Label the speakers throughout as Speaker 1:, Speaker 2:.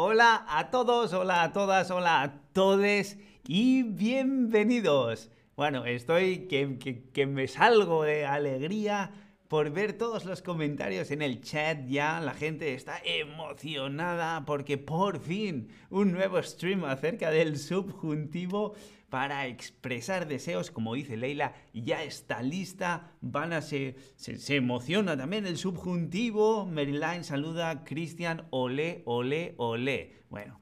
Speaker 1: Hola a todos, hola a todas, hola a todos y bienvenidos. Bueno, estoy que, que, me salgo de alegría por ver todos los comentarios en el chat ya. La gente está emocionada porque por fin un nuevo stream acerca del subjuntivo para expresar deseos, como dice Leila, ya está lista. Van a se, se, emociona también el subjuntivo. Maryline saluda, Cristian, ole, ole, ole. Bueno,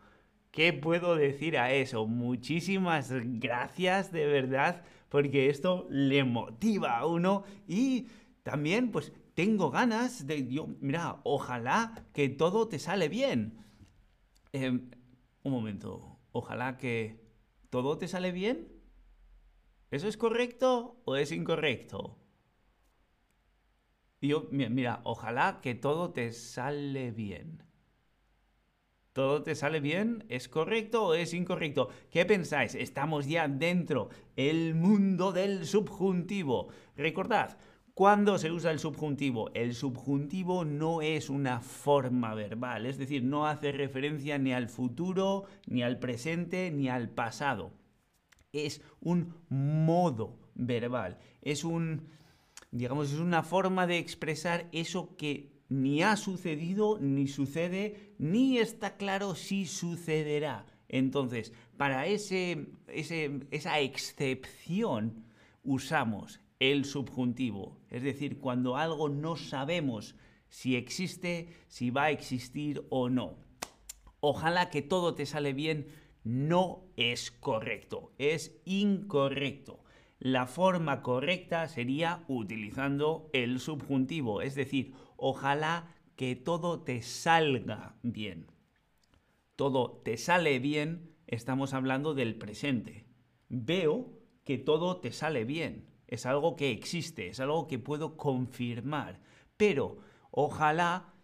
Speaker 1: ¿qué puedo decir a eso? Muchísimas gracias de verdad, porque esto le motiva a uno y también, pues, tengo ganas de. Yo, mira, ojalá que todo te sale bien. Em, un momento. Ojalá que ¿Todo te sale bien? ¿Eso es correcto o es incorrecto? yo, mira, ojalá que todo te sale bien. ¿Todo te sale bien? ¿Es correcto o es incorrecto? ¿Qué pensáis? Estamos ya dentro el mundo del subjuntivo. Recordad, ¿Cuándo se usa el subjuntivo? El subjuntivo no es una forma verbal, es decir, no hace referencia ni al futuro, ni al presente, ni al pasado. Es un modo verbal, es un, digamos, es una forma de expresar eso que ni ha sucedido, ni sucede, ni está claro si sucederá. Entonces, para ese, esa excepción usamos el subjuntivo, es decir, cuando algo no sabemos si existe, si va a existir o no. Ojalá que todo te sale bien, no es correcto, es incorrecto. La forma correcta sería utilizando el subjuntivo, es decir, ojalá que todo te salga bien. Todo te sale bien, estamos hablando del presente. Veo que todo te sale bien es algo que existe, es algo que puedo confirmar. Pero ojalá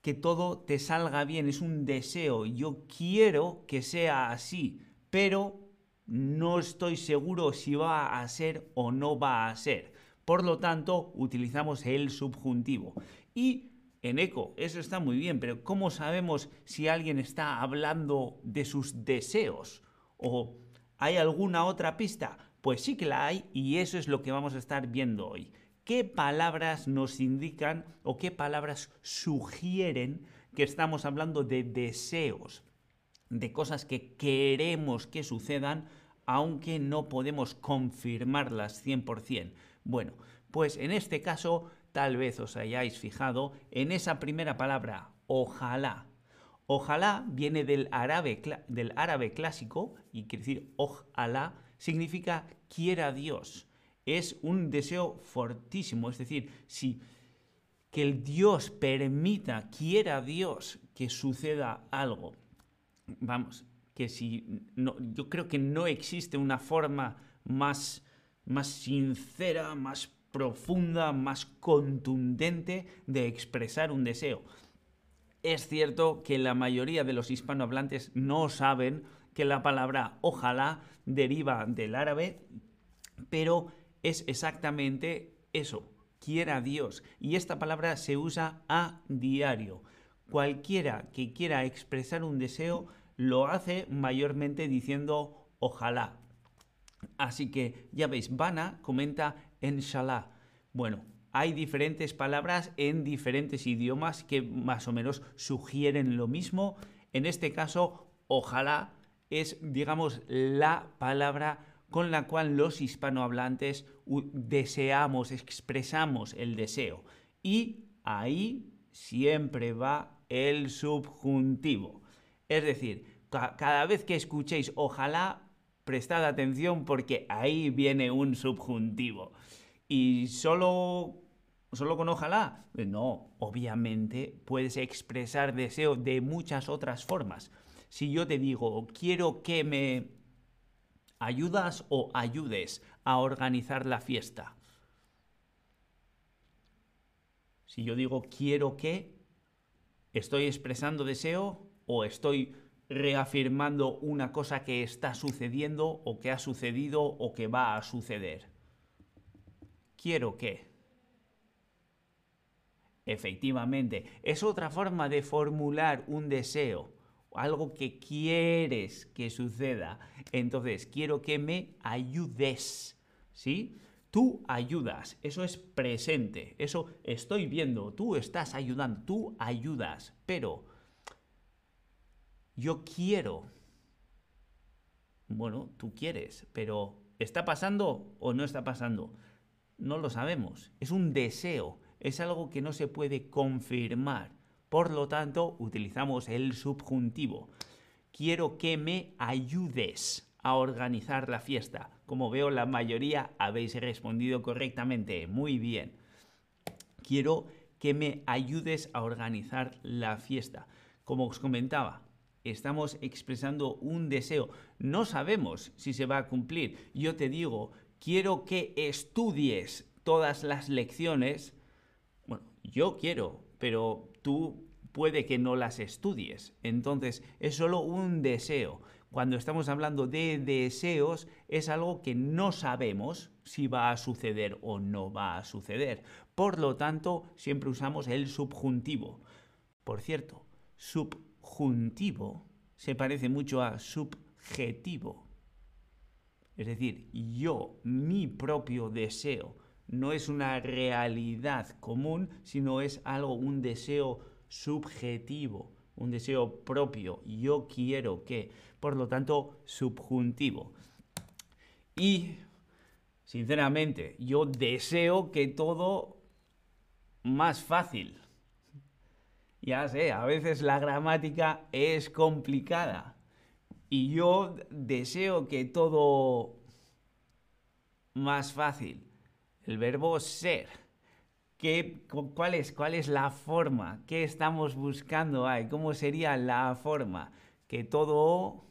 Speaker 1: que todo te salga bien, es un deseo, yo quiero que sea así, pero no estoy seguro si va a ser o no va a ser. Por lo tanto, utilizamos el subjuntivo. Y en eco, eso está muy bien, pero ¿cómo sabemos si alguien está hablando de sus deseos? ¿O hay alguna otra pista? Pues sí que la hay y eso es lo que vamos a estar viendo hoy. ¿Qué palabras nos indican o qué palabras sugieren que estamos hablando de deseos, de cosas que queremos que sucedan, aunque no podemos confirmarlas 100%? Bueno, pues en este caso tal vez os hayáis fijado en esa primera palabra, ojalá. Ojalá viene del árabe, del árabe clásico y quiere decir ojalá significa quiera Dios. Es un deseo fortísimo, es decir, si que el Dios permita, quiera Dios que suceda algo. Vamos, que si yo creo que no existe una forma más, más sincera, más profunda, más contundente de expresar un deseo. Es cierto que la mayoría de los hispanohablantes no saben que la palabra ojalá deriva del árabe, pero es exactamente eso, quiera Dios. Y esta palabra se usa a diario. Cualquiera que quiera expresar un deseo lo hace mayormente diciendo ojalá. Así que ya veis, Bana comenta inshallah. Bueno, hay diferentes palabras en diferentes idiomas que más o menos sugieren lo mismo. En este caso, ojalá es, digamos, la palabra con la cual los hispanohablantes deseamos, expresamos el deseo. Y ahí siempre va el subjuntivo. Es decir, cada vez que escuchéis ojalá, prestad atención porque ahí viene un subjuntivo. Y solo, solo con ojalá, no, obviamente puedes expresar deseo de muchas otras formas si yo te digo, quiero que me ayudas o ayudes a organizar la fiesta? Si yo digo quiero que, ¿estoy expresando deseo o estoy reafirmando una cosa que está sucediendo o que ha sucedido o que va a suceder? Quiero que. Efectivamente, es otra forma de formular un deseo algo que quieres que suceda. Entonces, quiero que me ayudes, ¿sí? Tú ayudas, eso es presente, eso estoy viendo, tú estás ayudando, tú ayudas, pero yo quiero. Bueno, tú quieres, pero ¿está pasando o no está pasando? No lo sabemos, es un deseo, es algo que no se puede confirmar. Por lo tanto, utilizamos el subjuntivo. Quiero que me ayudes a organizar la fiesta. Como veo, la mayoría habéis respondido correctamente. Muy bien. Quiero que me ayudes a organizar la fiesta. Como os comentaba, estamos expresando un deseo. No sabemos si se va a cumplir. Yo te digo, quiero que estudies todas las lecciones. Bueno, yo quiero, pero tú puede que no las estudies. Entonces, es solo un deseo. Cuando estamos hablando de deseos, es algo que no sabemos si va a suceder o no va a suceder. Por lo tanto, siempre usamos el subjuntivo. Por cierto, subjuntivo se parece mucho a subjetivo. Es decir, yo, mi propio deseo, no es una realidad común, sino es algo, un deseo subjetivo, un deseo propio. Yo quiero que, por lo tanto, subjuntivo. Y, sinceramente, yo deseo que todo más fácil. Ya sé, a veces la gramática es complicada. Y yo deseo que todo más fácil. El verbo ser. ¿Qué, cuál, es, ¿Cuál es la forma? ¿Qué estamos buscando ahí? ¿Cómo sería la forma? Que todo...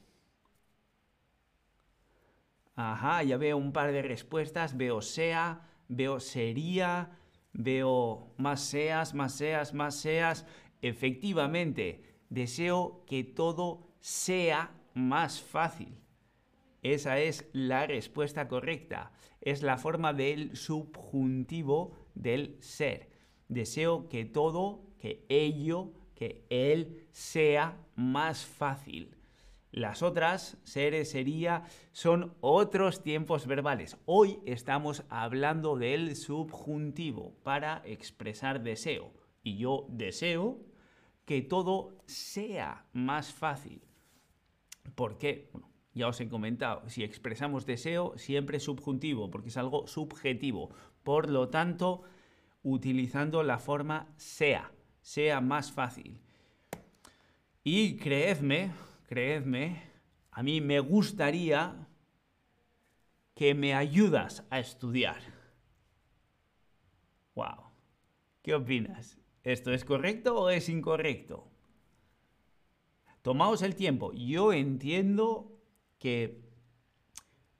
Speaker 1: Ajá, ya veo un par de respuestas. Veo sea, veo sería, veo más seas, más seas, más seas. Efectivamente, deseo que todo sea más fácil. Esa es la respuesta correcta. Es la forma del subjuntivo del ser. Deseo que todo, que ello, que él sea más fácil. Las otras, seres, sería, son otros tiempos verbales. Hoy estamos hablando del subjuntivo para expresar deseo. Y yo deseo que todo sea más fácil. ¿Por qué? Ya os he comentado, si expresamos deseo, siempre subjuntivo, porque es algo subjetivo. Por lo tanto, utilizando la forma sea, sea más fácil. Y creedme, creedme, a mí me gustaría que me ayudas a estudiar. Wow. ¿Qué opinas? ¿Esto es correcto o es incorrecto? Tomaos el tiempo. Yo entiendo que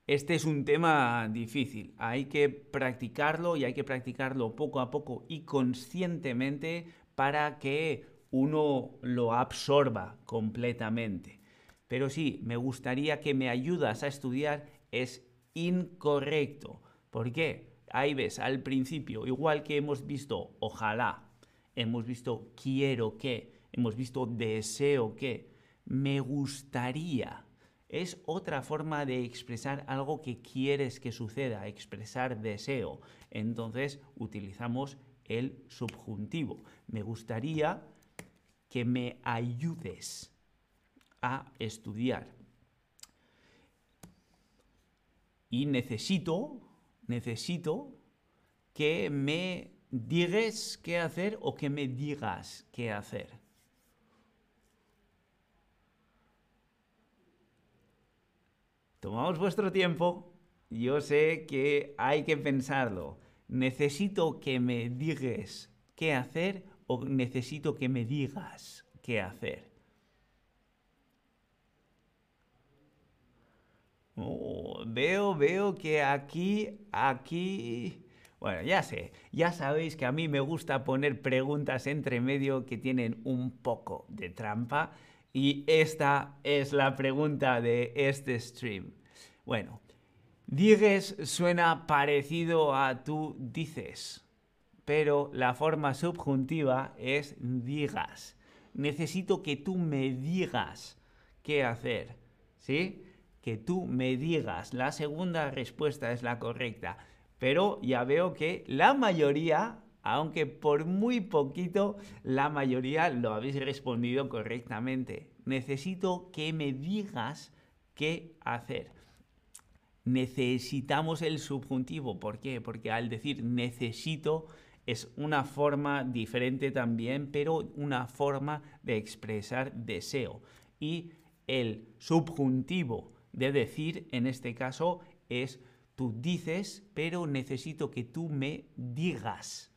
Speaker 1: este es un tema difícil. Hay que practicarlo y hay que practicarlo poco a poco y conscientemente para que uno lo absorba completamente. Pero sí, me gustaría que me ayudas a estudiar es incorrecto. ¿Por qué? Ahí ves, al principio, igual que hemos visto ojalá, hemos visto quiero que, hemos visto deseo que, me gustaría. Es otra forma de expresar algo que quieres que suceda, expresar deseo. Entonces utilizamos el subjuntivo. Me gustaría que me ayudes a estudiar. Y necesito, necesito que me digas qué hacer o que me digas qué hacer. Tomamos vuestro tiempo. Yo sé que hay que pensarlo. Necesito que me digas qué hacer o necesito que me digas qué hacer. Oh, veo, veo que aquí, aquí... Bueno, ya sé, ya sabéis que a mí me gusta poner preguntas entre medio que tienen un poco de trampa y esta es la pregunta de este stream. Bueno, diges suena parecido a tú dices, pero la forma subjuntiva es digas. necesito que tú me digas qué hacer. ¿Sí? Que tú me digas. La segunda respuesta es la correcta. Pero ya veo que la mayoría, aunque por muy poquito, la mayoría lo habéis respondido correctamente. Necesito que me digas qué hacer. Necesitamos el subjuntivo. ¿Por qué? Porque al decir necesito es una forma diferente también, pero una forma de expresar deseo. Y el subjuntivo de decir, en este caso, es tú dices, pero necesito que tú me digas.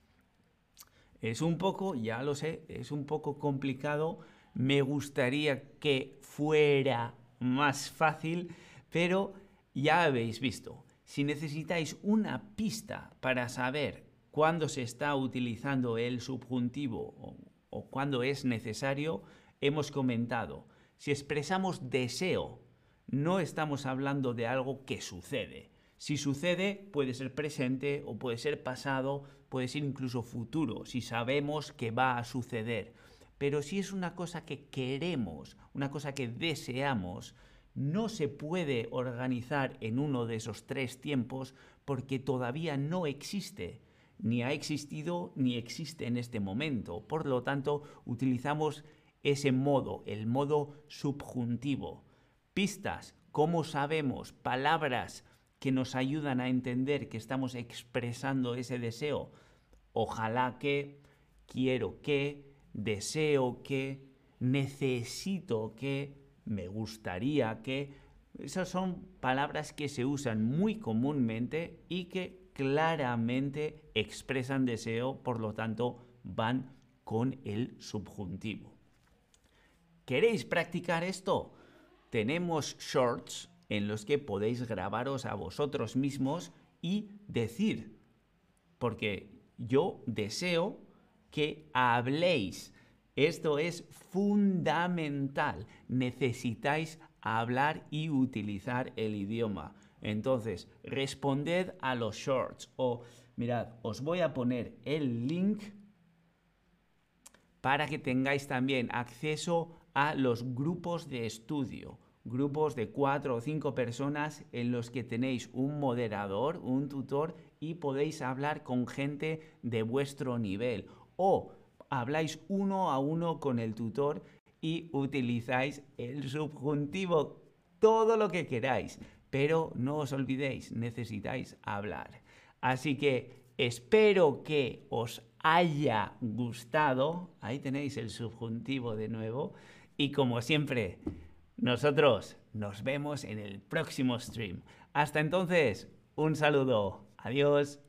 Speaker 1: Es un poco, ya lo sé, es un poco complicado. Me gustaría que fuera más fácil, pero ya habéis visto. Si necesitáis una pista para saber cuándo se está utilizando el subjuntivo o, o cuándo es necesario, hemos comentado. Si expresamos deseo, no estamos hablando de algo que sucede. Si sucede, puede ser presente o puede ser pasado, puede ser incluso futuro, si sabemos que va a suceder. Pero si es una cosa que queremos, una cosa que deseamos, no se puede organizar en uno de esos tres tiempos porque todavía no existe, ni ha existido ni existe en este momento. Por lo tanto, utilizamos ese modo, el modo subjuntivo. Pistas, ¿cómo sabemos? Palabras que nos ayudan a entender que estamos expresando ese deseo. Ojalá que, quiero que, deseo que, necesito que, me gustaría que... Esas son palabras que se usan muy comúnmente y que claramente expresan deseo, por lo tanto van con el subjuntivo. ¿Queréis practicar esto? Tenemos shorts en los que podéis grabaros a vosotros mismos y decir, porque yo deseo que habléis esto es fundamental. Necesitáis hablar y utilizar el idioma. Entonces, responded a los shorts o mirad, os voy a poner el link para que tengáis también acceso a los grupos de estudio, grupos de cuatro o cinco personas en los que tenéis un moderador, un tutor y podéis hablar con gente de vuestro nivel o habláis uno a uno con el tutor y utilizáis el subjuntivo todo lo que queráis. Pero no os olvidéis, necesitáis hablar. Así que espero que os haya gustado. Ahí tenéis el subjuntivo de nuevo. Y como siempre, nosotros nos vemos en el próximo stream. Hasta entonces, un saludo. Adiós.